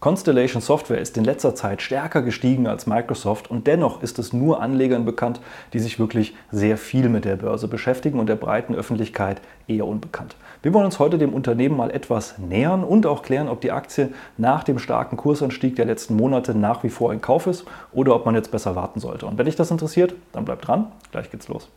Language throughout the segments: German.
Constellation Software ist in letzter Zeit stärker gestiegen als Microsoft und dennoch ist es nur Anlegern bekannt, die sich wirklich sehr viel mit der Börse beschäftigen und der breiten Öffentlichkeit eher unbekannt. Wir wollen uns heute dem Unternehmen mal etwas nähern und auch klären, ob die Aktie nach dem starken Kursanstieg der letzten Monate nach wie vor ein Kauf ist oder ob man jetzt besser warten sollte. Und wenn dich das interessiert, dann bleib dran, gleich geht's los.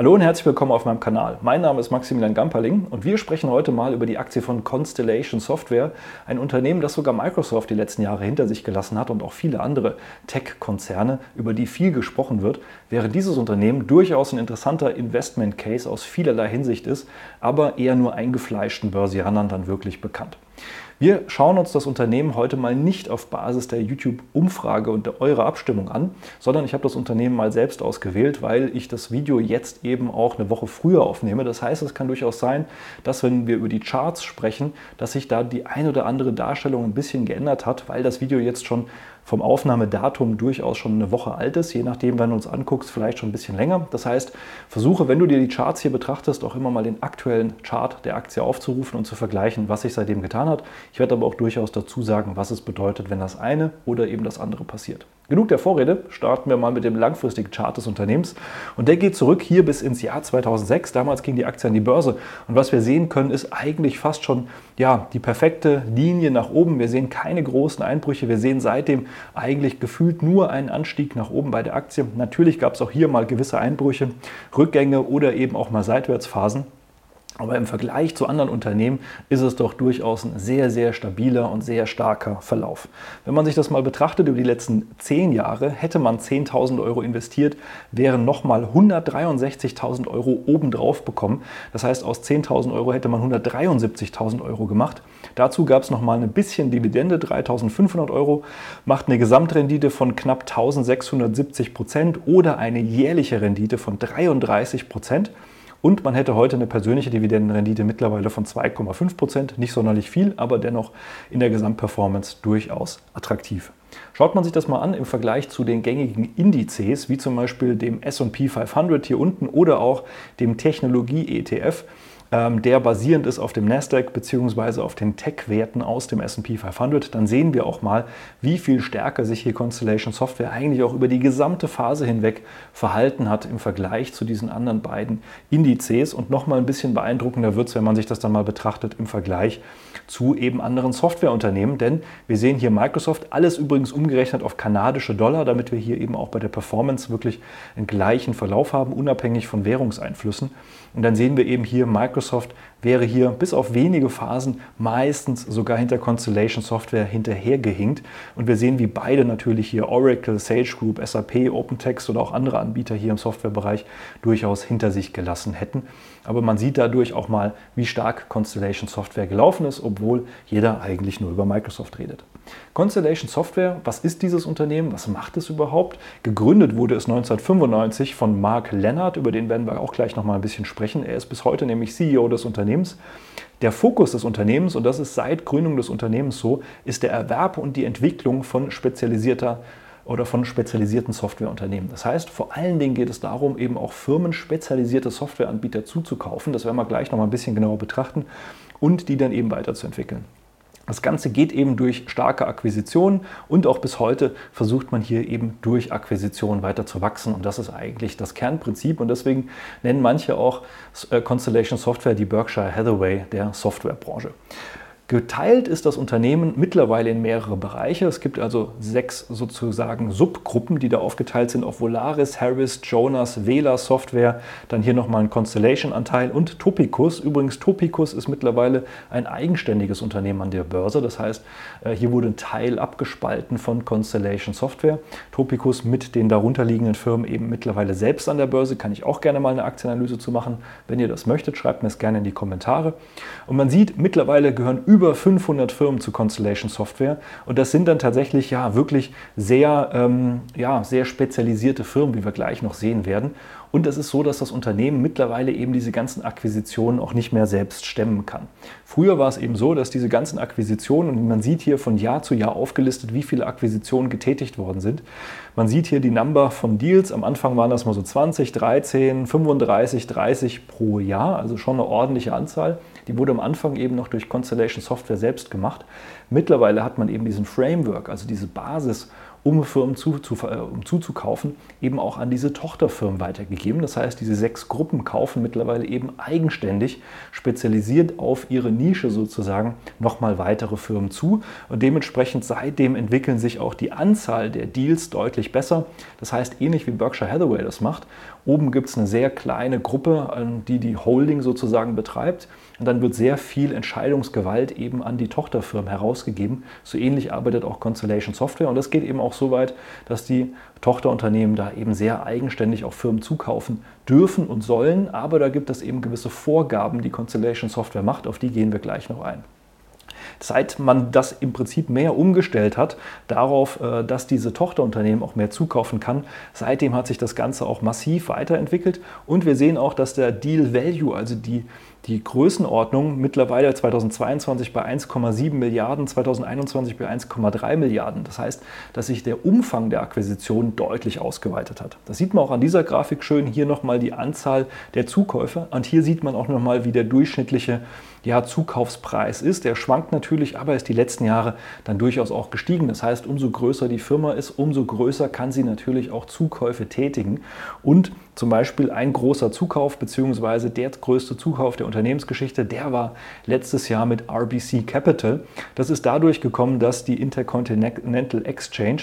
Hallo und herzlich willkommen auf meinem Kanal. Mein Name ist Maximilian Gamperling und wir sprechen heute mal über die Aktie von Constellation Software, ein Unternehmen, das sogar Microsoft die letzten Jahre hinter sich gelassen hat und auch viele andere Tech-Konzerne, über die viel gesprochen wird, während dieses Unternehmen durchaus ein interessanter Investment Case aus vielerlei Hinsicht ist, aber eher nur eingefleischten Börsianern dann wirklich bekannt. Wir schauen uns das Unternehmen heute mal nicht auf Basis der YouTube-Umfrage und eurer Abstimmung an, sondern ich habe das Unternehmen mal selbst ausgewählt, weil ich das Video jetzt eben auch eine Woche früher aufnehme. Das heißt, es kann durchaus sein, dass wenn wir über die Charts sprechen, dass sich da die ein oder andere Darstellung ein bisschen geändert hat, weil das Video jetzt schon vom Aufnahmedatum durchaus schon eine Woche alt ist, je nachdem, wann du uns anguckst, vielleicht schon ein bisschen länger. Das heißt, versuche, wenn du dir die Charts hier betrachtest, auch immer mal den aktuellen Chart der Aktie aufzurufen und zu vergleichen, was sich seitdem getan hat. Ich werde aber auch durchaus dazu sagen, was es bedeutet, wenn das eine oder eben das andere passiert. Genug der Vorrede, starten wir mal mit dem langfristigen Chart des Unternehmens. Und der geht zurück hier bis ins Jahr 2006. Damals ging die Aktie an die Börse. Und was wir sehen können, ist eigentlich fast schon ja, die perfekte Linie nach oben. Wir sehen keine großen Einbrüche. Wir sehen seitdem eigentlich gefühlt nur einen Anstieg nach oben bei der Aktie. Natürlich gab es auch hier mal gewisse Einbrüche, Rückgänge oder eben auch mal Seitwärtsphasen. Aber im Vergleich zu anderen Unternehmen ist es doch durchaus ein sehr, sehr stabiler und sehr starker Verlauf. Wenn man sich das mal betrachtet über die letzten zehn Jahre, hätte man 10.000 Euro investiert, wären nochmal 163.000 Euro obendrauf bekommen. Das heißt, aus 10.000 Euro hätte man 173.000 Euro gemacht. Dazu gab es nochmal ein bisschen Dividende, 3.500 Euro, macht eine Gesamtrendite von knapp 1.670 Prozent oder eine jährliche Rendite von 33 Prozent. Und man hätte heute eine persönliche Dividendenrendite mittlerweile von 2,5 Prozent. Nicht sonderlich viel, aber dennoch in der Gesamtperformance durchaus attraktiv. Schaut man sich das mal an im Vergleich zu den gängigen Indizes, wie zum Beispiel dem SP 500 hier unten oder auch dem Technologie-ETF, der basierend ist auf dem Nasdaq bzw. auf den Tech-Werten aus dem SP 500, dann sehen wir auch mal, wie viel stärker sich hier Constellation Software eigentlich auch über die gesamte Phase hinweg verhalten hat im Vergleich zu diesen anderen beiden Indizes. Und nochmal ein bisschen beeindruckender wird es, wenn man sich das dann mal betrachtet im Vergleich zu eben anderen Softwareunternehmen. Denn wir sehen hier Microsoft, alles übrigens umgerechnet auf kanadische Dollar, damit wir hier eben auch bei der Performance wirklich einen gleichen Verlauf haben, unabhängig von Währungseinflüssen. Und dann sehen wir eben hier Microsoft Microsoft wäre hier bis auf wenige Phasen meistens sogar hinter Constellation Software hinterhergehinkt. Und wir sehen, wie beide natürlich hier Oracle, Sage Group, SAP, OpenText oder auch andere Anbieter hier im Softwarebereich durchaus hinter sich gelassen hätten. Aber man sieht dadurch auch mal, wie stark Constellation Software gelaufen ist, obwohl jeder eigentlich nur über Microsoft redet. Constellation Software, was ist dieses Unternehmen? Was macht es überhaupt? Gegründet wurde es 1995 von Mark Leonard, über den werden wir auch gleich noch mal ein bisschen sprechen. Er ist bis heute nämlich CEO des Unternehmens. Der Fokus des Unternehmens, und das ist seit Gründung des Unternehmens so, ist der Erwerb und die Entwicklung von spezialisierter oder von spezialisierten Softwareunternehmen. Das heißt, vor allen Dingen geht es darum, eben auch Firmen spezialisierte Softwareanbieter zuzukaufen. Das werden wir gleich noch mal ein bisschen genauer betrachten und die dann eben weiterzuentwickeln. Das Ganze geht eben durch starke Akquisitionen und auch bis heute versucht man hier eben durch Akquisitionen weiter zu wachsen. Und das ist eigentlich das Kernprinzip. Und deswegen nennen manche auch äh, Constellation Software die Berkshire Hathaway der Softwarebranche. Geteilt ist das Unternehmen mittlerweile in mehrere Bereiche. Es gibt also sechs sozusagen Subgruppen, die da aufgeteilt sind auf Volaris, Harris, Jonas, Vela Software, dann hier nochmal ein Constellation-Anteil und Topicus. Übrigens, Topicus ist mittlerweile ein eigenständiges Unternehmen an der Börse. Das heißt, äh, hier wurde ein Teil abgespalten von Constellation Software. Topicus mit den darunterliegenden Firmen eben mittlerweile selbst an der Börse. Kann ich auch gerne mal eine Aktienanalyse zu machen. Wenn ihr das möchtet, schreibt mir es gerne in die Kommentare. Und man sieht, mittlerweile gehören über über 500 Firmen zu Constellation Software und das sind dann tatsächlich ja wirklich sehr, ähm, ja, sehr spezialisierte Firmen, wie wir gleich noch sehen werden. Und es ist so, dass das Unternehmen mittlerweile eben diese ganzen Akquisitionen auch nicht mehr selbst stemmen kann. Früher war es eben so, dass diese ganzen Akquisitionen, und man sieht hier von Jahr zu Jahr aufgelistet, wie viele Akquisitionen getätigt worden sind. Man sieht hier die Number von Deals. Am Anfang waren das mal so 20, 13, 35, 30 pro Jahr, also schon eine ordentliche Anzahl. Die wurde am Anfang eben noch durch Constellation Software selbst gemacht. Mittlerweile hat man eben diesen Framework, also diese Basis, um Firmen zu, zu, äh, um zuzukaufen, eben auch an diese Tochterfirmen weitergegeben. Das heißt, diese sechs Gruppen kaufen mittlerweile eben eigenständig, spezialisiert auf ihre Nische sozusagen, nochmal weitere Firmen zu. Und dementsprechend seitdem entwickeln sich auch die Anzahl der Deals deutlich besser. Das heißt, ähnlich wie Berkshire Hathaway das macht, oben gibt es eine sehr kleine Gruppe, die die Holding sozusagen betreibt. Und dann wird sehr viel Entscheidungsgewalt eben an die Tochterfirmen herausgegeben. So ähnlich arbeitet auch Constellation Software. Und das geht eben auch so weit, dass die Tochterunternehmen da eben sehr eigenständig auch Firmen zukaufen dürfen und sollen. Aber da gibt es eben gewisse Vorgaben, die Constellation Software macht. Auf die gehen wir gleich noch ein seit man das im Prinzip mehr umgestellt hat, darauf, äh, dass diese Tochterunternehmen auch mehr zukaufen kann, seitdem hat sich das Ganze auch massiv weiterentwickelt und wir sehen auch, dass der Deal Value, also die die Größenordnung mittlerweile 2022 bei 1,7 Milliarden, 2021 bei 1,3 Milliarden. Das heißt, dass sich der Umfang der Akquisition deutlich ausgeweitet hat. Das sieht man auch an dieser Grafik schön. Hier nochmal die Anzahl der Zukäufer. Und hier sieht man auch nochmal, wie der durchschnittliche ja, Zukaufspreis ist. Der schwankt natürlich, aber ist die letzten Jahre dann durchaus auch gestiegen. Das heißt, umso größer die Firma ist, umso größer kann sie natürlich auch Zukäufe tätigen. Und zum Beispiel ein großer Zukauf bzw. der größte Zukauf der Unternehmensgeschichte, der war letztes Jahr mit RBC Capital. Das ist dadurch gekommen, dass die Intercontinental Exchange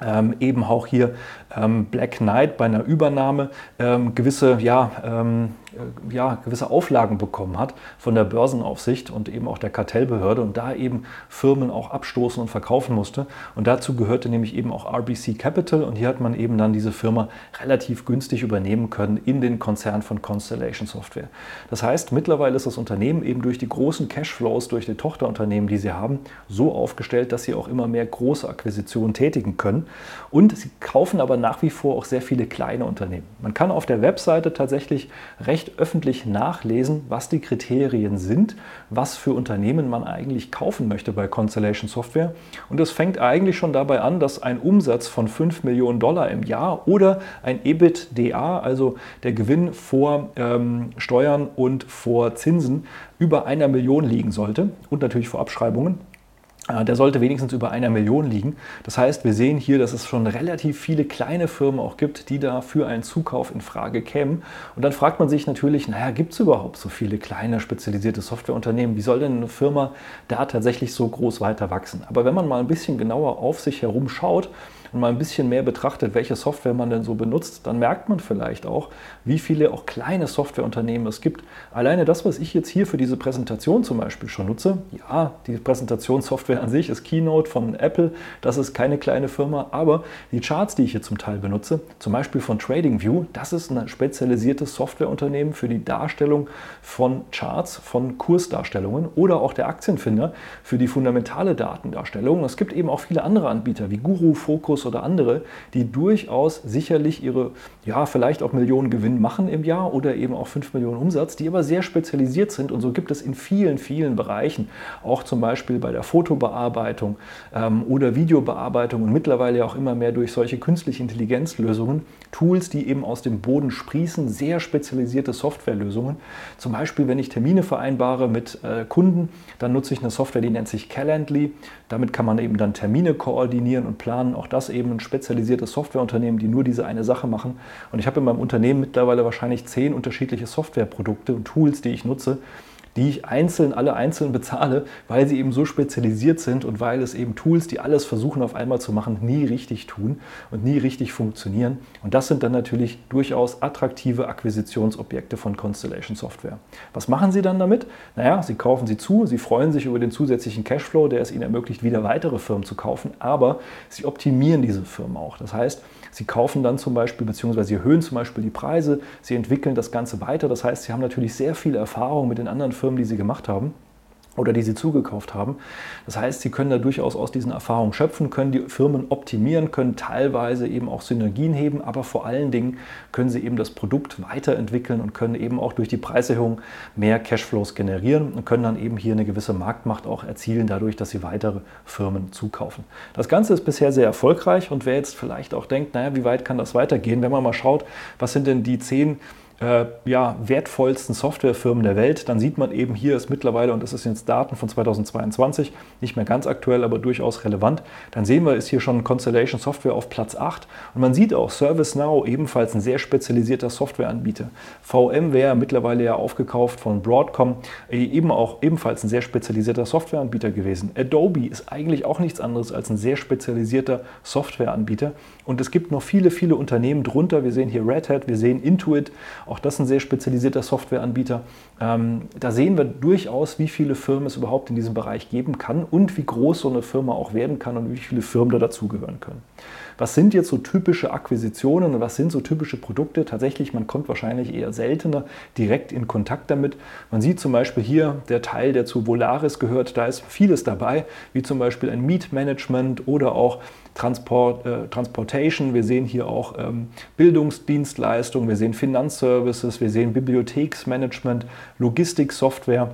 ähm, eben auch hier ähm, Black Knight bei einer Übernahme ähm, gewisse ja, ähm, äh, ja, gewisse Auflagen bekommen hat von der Börsenaufsicht und eben auch der Kartellbehörde und da eben Firmen auch abstoßen und verkaufen musste. Und dazu gehörte nämlich eben auch RBC Capital und hier hat man eben dann diese Firma relativ günstig übernehmen können in den Konzern von Constellation Software. Das heißt, mittlerweile ist das Unternehmen eben durch die großen Cashflows, durch die Tochterunternehmen, die sie haben, so aufgestellt, dass sie auch immer mehr große Akquisitionen tätigen können. Und sie kaufen aber nach wie vor auch sehr viele kleine Unternehmen. Man kann auf der Webseite tatsächlich recht recht öffentlich nachlesen, was die Kriterien sind, was für Unternehmen man eigentlich kaufen möchte bei Constellation Software. Und es fängt eigentlich schon dabei an, dass ein Umsatz von 5 Millionen Dollar im Jahr oder ein EBITDA, also der Gewinn vor ähm, Steuern und vor Zinsen, über einer Million liegen sollte und natürlich vor Abschreibungen. Äh, der sollte wenigstens über einer Million liegen. Das heißt, wir sehen hier, dass es schon relativ viele kleine Firmen auch gibt, die da für einen Zukauf in Frage kämen. Und dann fragt man sich natürlich, naja, gibt es überhaupt so viele kleine spezialisierte Softwareunternehmen? Wie soll denn eine Firma da tatsächlich so groß weiter wachsen? Aber wenn man mal ein bisschen genauer auf sich herum schaut, und mal ein bisschen mehr betrachtet, welche Software man denn so benutzt, dann merkt man vielleicht auch, wie viele auch kleine Softwareunternehmen es gibt. Alleine das, was ich jetzt hier für diese Präsentation zum Beispiel schon nutze, ja, die Präsentationssoftware an sich ist Keynote von Apple, das ist keine kleine Firma, aber die Charts, die ich hier zum Teil benutze, zum Beispiel von TradingView, das ist ein spezialisiertes Softwareunternehmen für die Darstellung von Charts, von Kursdarstellungen oder auch der Aktienfinder für die fundamentale Datendarstellung. Es gibt eben auch viele andere Anbieter wie Guru, Focus, Airbus oder andere, die durchaus sicherlich ihre, ja, vielleicht auch Millionen Gewinn machen im Jahr oder eben auch 5 Millionen Umsatz, die aber sehr spezialisiert sind. Und so gibt es in vielen, vielen Bereichen, auch zum Beispiel bei der Fotobearbeitung ähm, oder Videobearbeitung und mittlerweile auch immer mehr durch solche künstliche Intelligenzlösungen, Tools, die eben aus dem Boden sprießen, sehr spezialisierte Softwarelösungen. Zum Beispiel, wenn ich Termine vereinbare mit äh, Kunden, dann nutze ich eine Software, die nennt sich Calendly. Damit kann man eben dann Termine koordinieren und planen. Auch das eben ein spezialisiertes Softwareunternehmen, die nur diese eine Sache machen. Und ich habe in meinem Unternehmen mittlerweile wahrscheinlich zehn unterschiedliche Softwareprodukte und Tools, die ich nutze die ich einzeln, alle einzeln bezahle, weil sie eben so spezialisiert sind und weil es eben Tools, die alles versuchen auf einmal zu machen, nie richtig tun und nie richtig funktionieren. Und das sind dann natürlich durchaus attraktive Akquisitionsobjekte von Constellation Software. Was machen Sie dann damit? Naja, Sie kaufen sie zu, Sie freuen sich über den zusätzlichen Cashflow, der es Ihnen ermöglicht, wieder weitere Firmen zu kaufen, aber Sie optimieren diese Firmen auch. Das heißt, Sie kaufen dann zum Beispiel, beziehungsweise Sie erhöhen zum Beispiel die Preise, Sie entwickeln das Ganze weiter. Das heißt, Sie haben natürlich sehr viel Erfahrung mit den anderen Firmen, die Sie gemacht haben. Oder die sie zugekauft haben. Das heißt, sie können da durchaus aus diesen Erfahrungen schöpfen, können die Firmen optimieren, können teilweise eben auch Synergien heben, aber vor allen Dingen können sie eben das Produkt weiterentwickeln und können eben auch durch die Preiserhöhung mehr Cashflows generieren und können dann eben hier eine gewisse Marktmacht auch erzielen, dadurch, dass sie weitere Firmen zukaufen. Das Ganze ist bisher sehr erfolgreich und wer jetzt vielleicht auch denkt, naja, wie weit kann das weitergehen, wenn man mal schaut, was sind denn die zehn äh, ja, wertvollsten Softwarefirmen der Welt, dann sieht man eben hier ist mittlerweile, und das ist jetzt Daten von 2022, nicht mehr ganz aktuell, aber durchaus relevant, dann sehen wir, ist hier schon Constellation Software auf Platz 8 und man sieht auch ServiceNow, ebenfalls ein sehr spezialisierter Softwareanbieter. VMware, mittlerweile ja aufgekauft von Broadcom, äh, eben auch ebenfalls ein sehr spezialisierter Softwareanbieter gewesen. Adobe ist eigentlich auch nichts anderes als ein sehr spezialisierter Softwareanbieter und es gibt noch viele, viele Unternehmen drunter. Wir sehen hier Red Hat, wir sehen Intuit, auch das ist ein sehr spezialisierter Softwareanbieter. Ähm, da sehen wir durchaus, wie viele Firmen es überhaupt in diesem Bereich geben kann und wie groß so eine Firma auch werden kann und wie viele Firmen da dazugehören können. Was sind jetzt so typische Akquisitionen und was sind so typische Produkte? Tatsächlich, man kommt wahrscheinlich eher seltener direkt in Kontakt damit. Man sieht zum Beispiel hier der Teil, der zu Volaris gehört, da ist vieles dabei, wie zum Beispiel ein Meat Management oder auch Transport, äh, Transportation, wir sehen hier auch ähm, Bildungsdienstleistungen, wir sehen Finanzservices, wir sehen Bibliotheksmanagement, Logistiksoftware.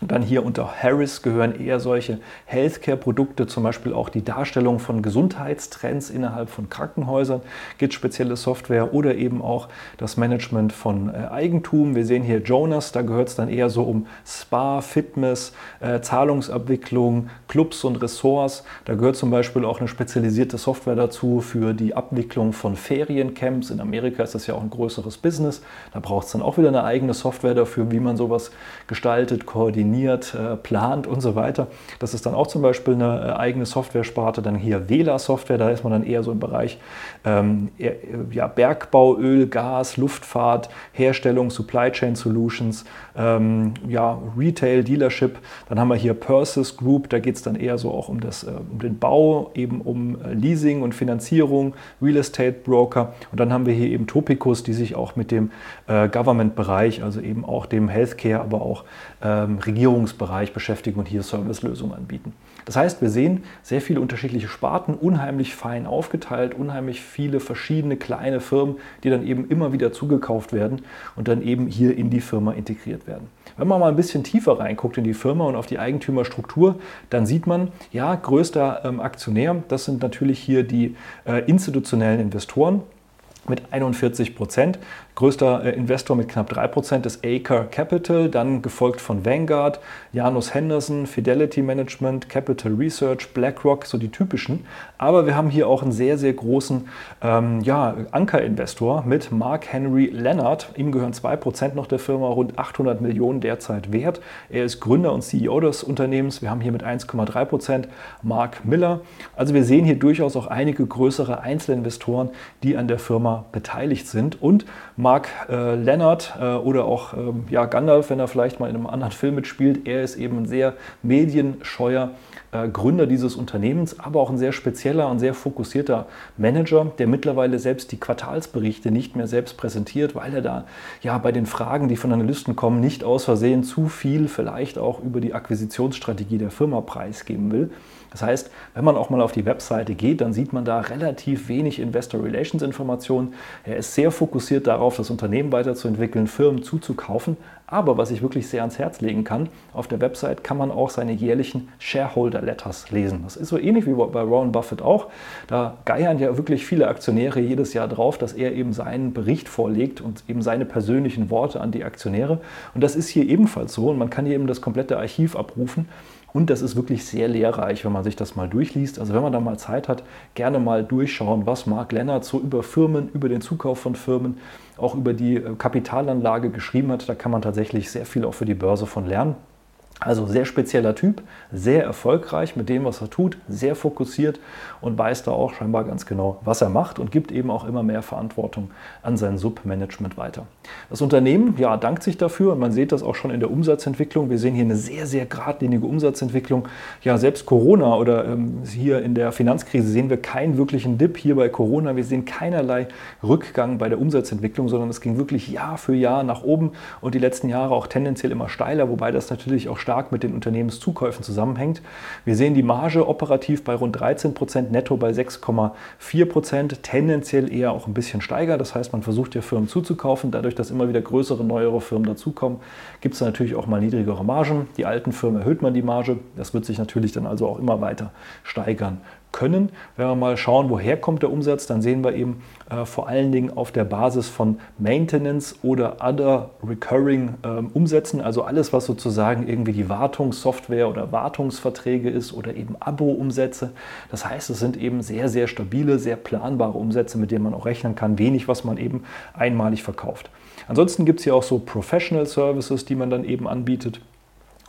Und dann hier unter Harris gehören eher solche Healthcare-Produkte, zum Beispiel auch die Darstellung von Gesundheitstrends innerhalb von Krankenhäusern, gibt spezielle Software oder eben auch das Management von äh, Eigentum. Wir sehen hier Jonas, da gehört es dann eher so um Spa, Fitness, äh, Zahlungsabwicklung, Clubs und Ressorts. Da gehört zum Beispiel auch eine spezialisierte Software dazu für die Abwicklung von Feriencamps. In Amerika ist das ja auch ein größeres Business. Da braucht es dann auch wieder eine eigene Software dafür, wie man sowas gestaltet, koordiniert definiert, äh, plant und so weiter. Das ist dann auch zum Beispiel eine äh, eigene Software-Sparte. Dann hier Wähler-Software, da ist man dann eher so im Bereich ähm, ja, Bergbau, Öl, Gas, Luftfahrt, Herstellung, Supply Chain Solutions, ähm, ja, Retail, Dealership. Dann haben wir hier Purses Group, da geht es dann eher so auch um, das, äh, um den Bau, eben um äh, Leasing und Finanzierung, Real Estate Broker. Und dann haben wir hier eben Topicus, die sich auch mit dem äh, Government-Bereich, also eben auch dem Healthcare, aber auch ähm, Regierungsbereich beschäftigen und hier Servicelösungen anbieten. Das heißt, wir sehen sehr viele unterschiedliche Sparten, unheimlich fein aufgeteilt, unheimlich viele verschiedene kleine Firmen, die dann eben immer wieder zugekauft werden und dann eben hier in die Firma integriert werden. Wenn man mal ein bisschen tiefer reinguckt in die Firma und auf die Eigentümerstruktur, dann sieht man, ja, größter ähm, Aktionär, das sind natürlich hier die äh, institutionellen Investoren mit 41 Prozent. Größter äh, Investor mit knapp 3% ist Acre Capital, dann gefolgt von Vanguard, Janus Henderson, Fidelity Management, Capital Research, BlackRock, so die typischen. Aber wir haben hier auch einen sehr, sehr großen ähm, ja, Ankerinvestor mit Mark Henry Leonard. Ihm gehören 2% noch der Firma, rund 800 Millionen derzeit wert. Er ist Gründer und CEO des Unternehmens. Wir haben hier mit 1,3% Mark Miller. Also wir sehen hier durchaus auch einige größere Einzelinvestoren, die an der Firma beteiligt sind. Und Mark Mark äh, Leonard äh, oder auch ähm, ja, Gandalf, wenn er vielleicht mal in einem anderen Film mitspielt. Er ist eben ein sehr medienscheuer Gründer dieses Unternehmens, aber auch ein sehr spezieller und sehr fokussierter Manager, der mittlerweile selbst die Quartalsberichte nicht mehr selbst präsentiert, weil er da ja bei den Fragen, die von Analysten kommen, nicht aus Versehen zu viel vielleicht auch über die Akquisitionsstrategie der Firma preisgeben will. Das heißt, wenn man auch mal auf die Webseite geht, dann sieht man da relativ wenig Investor Relations Informationen. Er ist sehr fokussiert darauf, das Unternehmen weiterzuentwickeln, Firmen zuzukaufen. Aber was ich wirklich sehr ans Herz legen kann, auf der Website kann man auch seine jährlichen Shareholder Letters lesen. Das ist so ähnlich wie bei Warren Buffett auch. Da geiern ja wirklich viele Aktionäre jedes Jahr drauf, dass er eben seinen Bericht vorlegt und eben seine persönlichen Worte an die Aktionäre. Und das ist hier ebenfalls so. Und man kann hier eben das komplette Archiv abrufen. Und das ist wirklich sehr lehrreich, wenn man sich das mal durchliest. Also wenn man da mal Zeit hat, gerne mal durchschauen, was Mark Lennart so über Firmen, über den Zukauf von Firmen, auch über die äh, Kapitalanlage geschrieben hat. Da kann man tatsächlich sehr viel auch für die Börse von lernen. Also sehr spezieller Typ, sehr erfolgreich mit dem, was er tut, sehr fokussiert und weiß da auch scheinbar ganz genau, was er macht und gibt eben auch immer mehr Verantwortung an sein Submanagement weiter. Das Unternehmen ja, dankt sich dafür und man sieht das auch schon in der Umsatzentwicklung. Wir sehen hier eine sehr, sehr geradlinige Umsatzentwicklung. Ja, selbst Corona oder ähm, hier in der Finanzkrise sehen wir keinen wirklichen Dip hier bei Corona. Wir sehen keinerlei Rückgang bei der Umsatzentwicklung, sondern es ging wirklich Jahr für Jahr nach oben und die letzten Jahre auch tendenziell immer steiler, wobei das natürlich auch stark mit den Unternehmenszukäufen zusammenhängt. Wir sehen die Marge operativ bei rund 13 Prozent, netto bei 6,4 Prozent, tendenziell eher auch ein bisschen steiger. Das heißt, man versucht ja Firmen zuzukaufen. Dadurch, dass immer wieder größere, neuere Firmen dazukommen, gibt es natürlich auch mal niedrigere Margen. Die alten Firmen erhöht man die Marge. Das wird sich natürlich dann also auch immer weiter steigern können. Wenn wir mal schauen, woher kommt der Umsatz, dann sehen wir eben äh, vor allen Dingen auf der Basis von Maintenance oder other recurring ähm, Umsätzen, also alles, was sozusagen irgendwie die Wartungssoftware oder Wartungsverträge ist oder eben Abo-Umsätze. Das heißt, es sind eben sehr, sehr stabile, sehr planbare Umsätze, mit denen man auch rechnen kann, wenig, was man eben einmalig verkauft. Ansonsten gibt es hier auch so Professional Services, die man dann eben anbietet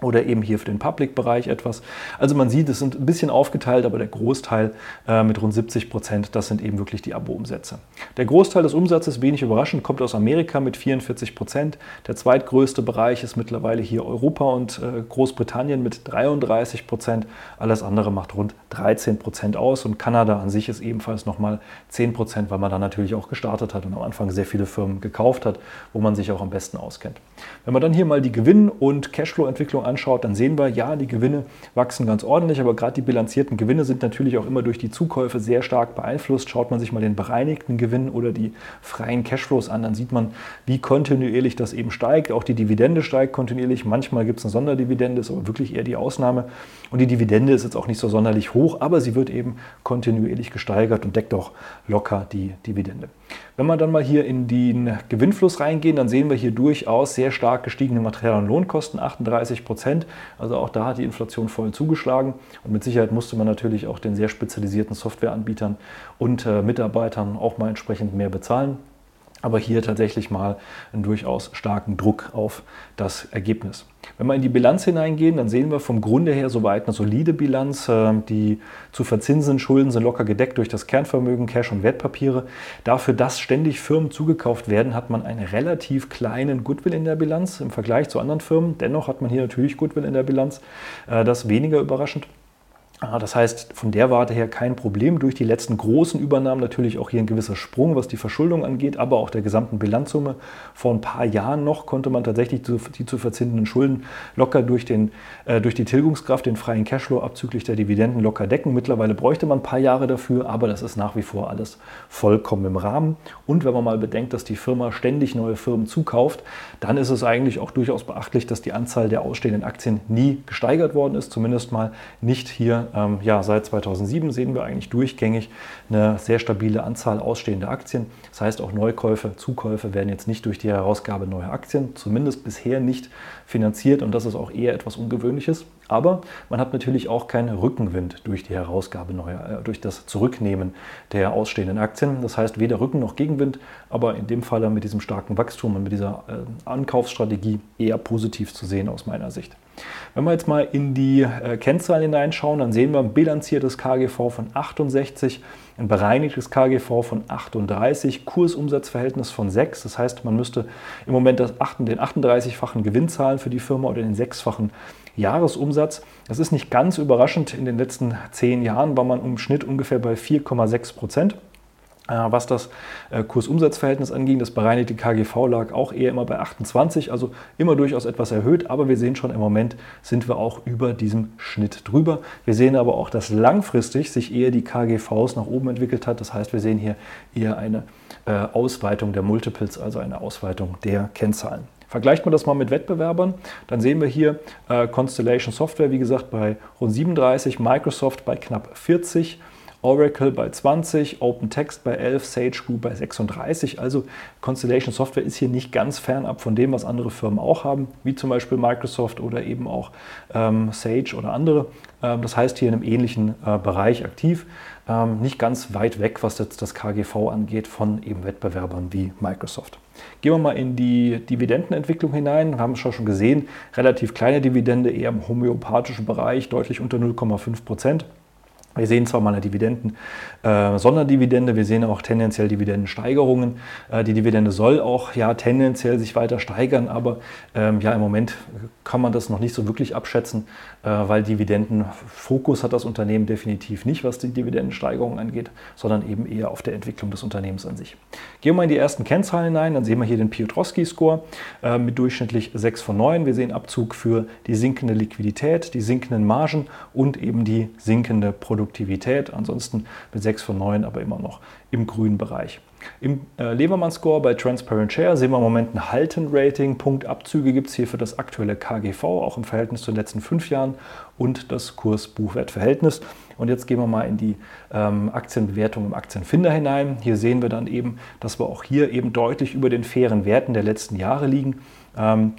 oder eben hier für den Public-Bereich etwas. Also man sieht, es sind ein bisschen aufgeteilt, aber der Großteil äh, mit rund 70 Prozent, das sind eben wirklich die Abo-Umsätze. Der Großteil des Umsatzes, wenig überraschend, kommt aus Amerika mit 44 Prozent. Der zweitgrößte Bereich ist mittlerweile hier Europa und äh, Großbritannien mit 33 Prozent. Alles andere macht rund 13 Prozent aus und Kanada an sich ist ebenfalls nochmal 10 Prozent, weil man da natürlich auch gestartet hat und am Anfang sehr viele Firmen gekauft hat, wo man sich auch am besten auskennt. Wenn man dann hier mal die Gewinn- und Cashflow-Entwicklung anschaut, dann sehen wir, ja, die Gewinne wachsen ganz ordentlich, aber gerade die bilanzierten Gewinne sind natürlich auch immer durch die Zukäufe sehr stark beeinflusst. Schaut man sich mal den bereinigten Gewinn oder die freien Cashflows an, dann sieht man, wie kontinuierlich das eben steigt. Auch die Dividende steigt kontinuierlich. Manchmal gibt es eine Sonderdividende, ist aber wirklich eher die Ausnahme. Und die Dividende ist jetzt auch nicht so sonderlich hoch, aber sie wird eben kontinuierlich gesteigert und deckt auch locker die Dividende. Wenn wir dann mal hier in den Gewinnfluss reingehen, dann sehen wir hier durchaus sehr stark gestiegene Material- und Lohnkosten, 38 Prozent. Also auch da hat die Inflation voll zugeschlagen. Und mit Sicherheit musste man natürlich auch den sehr spezialisierten Softwareanbietern und äh, Mitarbeitern auch mal entsprechend mehr bezahlen aber hier tatsächlich mal einen durchaus starken Druck auf das Ergebnis. Wenn wir in die Bilanz hineingehen, dann sehen wir vom Grunde her soweit eine solide Bilanz. Äh, die zu verzinsenden Schulden sind locker gedeckt durch das Kernvermögen, Cash und Wertpapiere. Dafür, dass ständig Firmen zugekauft werden, hat man einen relativ kleinen Goodwill in der Bilanz im Vergleich zu anderen Firmen. Dennoch hat man hier natürlich Goodwill in der Bilanz. Äh, das weniger überraschend. Ah, das heißt, von der Warte her kein Problem. Durch die letzten großen Übernahmen natürlich auch hier ein gewisser Sprung, was die Verschuldung angeht, aber auch der gesamten Bilanzsumme. Vor ein paar Jahren noch konnte man tatsächlich die zu verzinsenden Schulden locker durch, den, äh, durch die Tilgungskraft, den freien Cashflow abzüglich der Dividenden locker decken. Mittlerweile bräuchte man ein paar Jahre dafür, aber das ist nach wie vor alles vollkommen im Rahmen. Und wenn man mal bedenkt, dass die Firma ständig neue Firmen zukauft, dann ist es eigentlich auch durchaus beachtlich, dass die Anzahl der ausstehenden Aktien nie gesteigert worden ist, zumindest mal nicht hier ähm, ja, seit 2007 sehen wir eigentlich durchgängig eine sehr stabile Anzahl ausstehender Aktien. Das heißt, auch Neukäufe, Zukäufe werden jetzt nicht durch die Herausgabe neuer Aktien, zumindest bisher nicht finanziert und das ist auch eher etwas Ungewöhnliches. Aber man hat natürlich auch keinen Rückenwind durch die Herausgabe neuer, äh, durch das Zurücknehmen der ausstehenden Aktien. Das heißt, weder Rücken noch Gegenwind, aber in dem Fall mit diesem starken Wachstum und mit dieser äh, Ankaufsstrategie eher positiv zu sehen aus meiner Sicht. Wenn wir jetzt mal in die äh, Kennzahlen hineinschauen, dann sehen wir ein bilanziertes KGV von 68, ein bereinigtes KGV von 38, Kursumsatzverhältnis von 6. Das heißt, man müsste im Moment das 8, den 38-fachen Gewinn zahlen für die Firma oder den sechsfachen Jahresumsatz. Das ist nicht ganz überraschend. In den letzten zehn Jahren war man im Schnitt ungefähr bei 4,6 Prozent. Äh, was das äh, Kursumsatzverhältnis anging, das bereinigte KGV lag auch eher immer bei 28, also immer durchaus etwas erhöht, aber wir sehen schon im Moment sind wir auch über diesem Schnitt drüber. Wir sehen aber auch, dass langfristig sich eher die KGVs nach oben entwickelt hat. Das heißt, wir sehen hier eher eine äh, Ausweitung der Multiples, also eine Ausweitung der Kennzahlen. Vergleicht man das mal mit Wettbewerbern, dann sehen wir hier Constellation Software, wie gesagt, bei rund 37, Microsoft bei knapp 40, Oracle bei 20, OpenText bei 11, SageGroup bei 36. Also Constellation Software ist hier nicht ganz fernab von dem, was andere Firmen auch haben, wie zum Beispiel Microsoft oder eben auch ähm, Sage oder andere. Ähm, das heißt hier in einem ähnlichen äh, Bereich aktiv. Ähm, nicht ganz weit weg, was jetzt das KGV angeht, von eben Wettbewerbern wie Microsoft. Gehen wir mal in die Dividendenentwicklung hinein. Wir haben es schon gesehen, relativ kleine Dividende, eher im homöopathischen Bereich, deutlich unter 0,5 Prozent. Wir sehen zwar mal eine Dividenden, äh, Sonderdividende, wir sehen auch tendenziell Dividendensteigerungen. Äh, die Dividende soll auch ja tendenziell sich weiter steigern, aber ähm, ja im Moment kann man das noch nicht so wirklich abschätzen, äh, weil Dividendenfokus hat das Unternehmen definitiv nicht, was die Dividendensteigerung angeht, sondern eben eher auf der Entwicklung des Unternehmens an sich. Gehen wir mal in die ersten Kennzahlen hinein, dann sehen wir hier den Piotrowski-Score äh, mit durchschnittlich 6 von 9. Wir sehen Abzug für die sinkende Liquidität, die sinkenden Margen und eben die sinkende Produktivität. Produktivität. Ansonsten mit 6 von 9, aber immer noch im grünen Bereich. Im äh, Levermann-Score bei Transparent Share sehen wir im Moment ein Halten-Rating. Punktabzüge gibt es hier für das aktuelle KGV, auch im Verhältnis zu den letzten fünf Jahren und das Kurs-Buchwert-Verhältnis. Und jetzt gehen wir mal in die ähm, Aktienbewertung im Aktienfinder hinein. Hier sehen wir dann eben, dass wir auch hier eben deutlich über den fairen Werten der letzten Jahre liegen. Ähm,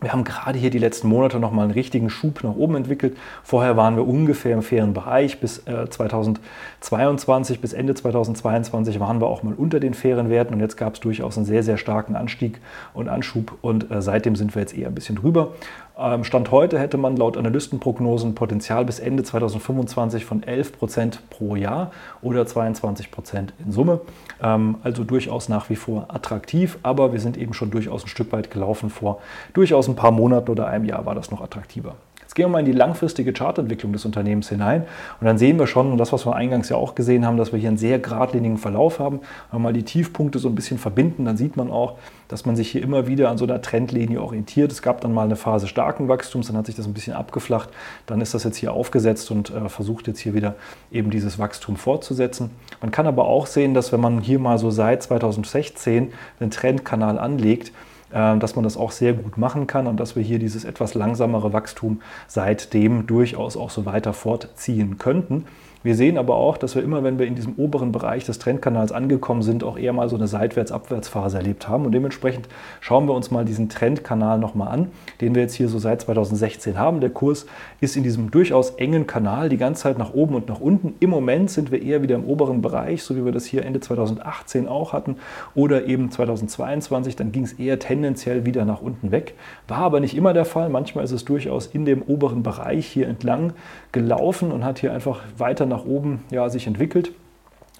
wir haben gerade hier die letzten Monate nochmal einen richtigen Schub nach oben entwickelt. Vorher waren wir ungefähr im fairen Bereich. Bis äh, 2022, bis Ende 2022 waren wir auch mal unter den fairen Werten und jetzt gab es durchaus einen sehr, sehr starken Anstieg und Anschub und äh, seitdem sind wir jetzt eher ein bisschen drüber. Ähm, Stand heute hätte man laut Analystenprognosen Potenzial bis Ende 2025 von 11 Prozent pro Jahr oder 22 Prozent in Summe. Ähm, also durchaus nach wie vor attraktiv, aber wir sind eben schon durchaus ein Stück weit gelaufen. Vor durchaus ein paar Monaten oder einem Jahr war das noch attraktiver. Gehen wir mal in die langfristige Chartentwicklung des Unternehmens hinein und dann sehen wir schon, und das, was wir eingangs ja auch gesehen haben, dass wir hier einen sehr geradlinigen Verlauf haben. Wenn wir mal die Tiefpunkte so ein bisschen verbinden, dann sieht man auch, dass man sich hier immer wieder an so einer Trendlinie orientiert. Es gab dann mal eine Phase starken Wachstums, dann hat sich das ein bisschen abgeflacht, dann ist das jetzt hier aufgesetzt und äh, versucht jetzt hier wieder eben dieses Wachstum fortzusetzen. Man kann aber auch sehen, dass wenn man hier mal so seit 2016 einen Trendkanal anlegt, dass man das auch sehr gut machen kann und dass wir hier dieses etwas langsamere Wachstum seitdem durchaus auch so weiter fortziehen könnten. Wir sehen aber auch, dass wir immer, wenn wir in diesem oberen Bereich des Trendkanals angekommen sind, auch eher mal so eine Seitwärts-Abwärtsphase erlebt haben. Und dementsprechend schauen wir uns mal diesen Trendkanal nochmal an, den wir jetzt hier so seit 2016 haben. Der Kurs ist in diesem durchaus engen Kanal die ganze Zeit nach oben und nach unten. Im Moment sind wir eher wieder im oberen Bereich, so wie wir das hier Ende 2018 auch hatten oder eben 2022. Dann ging es eher tendenziell wieder nach unten weg. War aber nicht immer der Fall. Manchmal ist es durchaus in dem oberen Bereich hier entlang gelaufen und hat hier einfach weiter nach oben ja, sich entwickelt.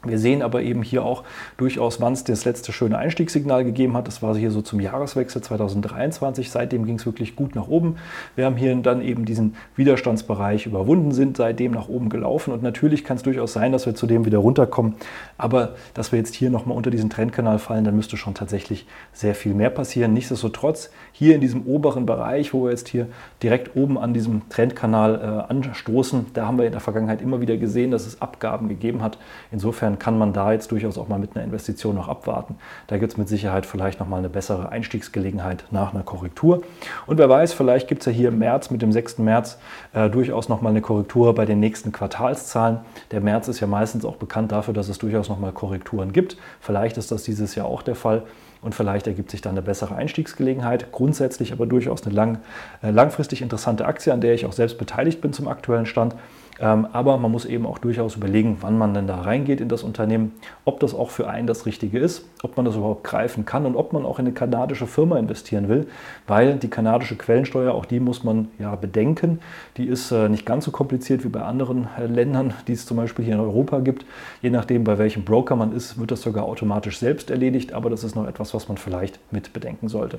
Wir sehen aber eben hier auch durchaus, wann es das letzte schöne Einstiegssignal gegeben hat. Das war hier so zum Jahreswechsel 2023. Seitdem ging es wirklich gut nach oben. Wir haben hier dann eben diesen Widerstandsbereich überwunden, sind seitdem nach oben gelaufen. Und natürlich kann es durchaus sein, dass wir zudem wieder runterkommen. Aber dass wir jetzt hier nochmal unter diesen Trendkanal fallen, dann müsste schon tatsächlich sehr viel mehr passieren. Nichtsdestotrotz hier in diesem oberen Bereich, wo wir jetzt hier direkt oben an diesem Trendkanal äh, anstoßen, da haben wir in der Vergangenheit immer wieder gesehen, dass es Abgaben gegeben hat. Insofern insofern kann man da jetzt durchaus auch mal mit einer Investition noch abwarten. Da gibt es mit Sicherheit vielleicht noch mal eine bessere Einstiegsgelegenheit nach einer Korrektur. Und wer weiß, vielleicht gibt es ja hier im März, mit dem 6. März, äh, durchaus noch mal eine Korrektur bei den nächsten Quartalszahlen. Der März ist ja meistens auch bekannt dafür, dass es durchaus noch mal Korrekturen gibt. Vielleicht ist das dieses Jahr auch der Fall und vielleicht ergibt sich dann eine bessere Einstiegsgelegenheit. Grundsätzlich aber durchaus eine lang, äh, langfristig interessante Aktie, an der ich auch selbst beteiligt bin zum aktuellen Stand. Ähm, aber man muss eben auch durchaus überlegen, wann man denn da reingeht in das Unternehmen, ob das auch für einen das Richtige ist, ob man das überhaupt greifen kann und ob man auch in eine kanadische Firma investieren will, weil die kanadische Quellensteuer, auch die muss man ja bedenken. Die ist äh, nicht ganz so kompliziert wie bei anderen äh, Ländern, die es zum Beispiel hier in Europa gibt. Je nachdem, bei welchem Broker man ist, wird das sogar automatisch selbst erledigt, aber das ist noch etwas, was man vielleicht mit bedenken sollte.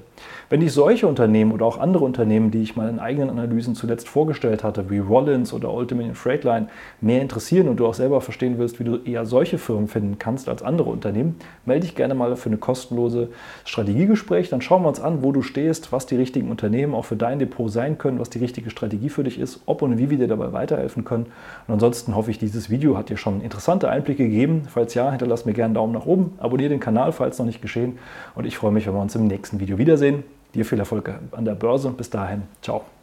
Wenn ich solche Unternehmen oder auch andere Unternehmen, die ich mal in eigenen Analysen zuletzt vorgestellt hatte, wie Rollins oder Ultimate Freight, Tradeline mehr interessieren und du auch selber verstehen willst, wie du eher solche Firmen finden kannst als andere Unternehmen, melde dich gerne mal für eine kostenlose Strategiegespräch. Dann schauen wir uns an, wo du stehst, was die richtigen Unternehmen auch für dein Depot sein können, was die richtige Strategie für dich ist, ob und wie wir dir dabei weiterhelfen können. Und ansonsten hoffe ich, dieses Video hat dir schon interessante Einblicke gegeben. Falls ja, hinterlass mir gerne einen Daumen nach oben, abonniere den Kanal, falls noch nicht geschehen. Und ich freue mich, wenn wir uns im nächsten Video wiedersehen. Dir viel Erfolg an der Börse. Bis dahin, ciao.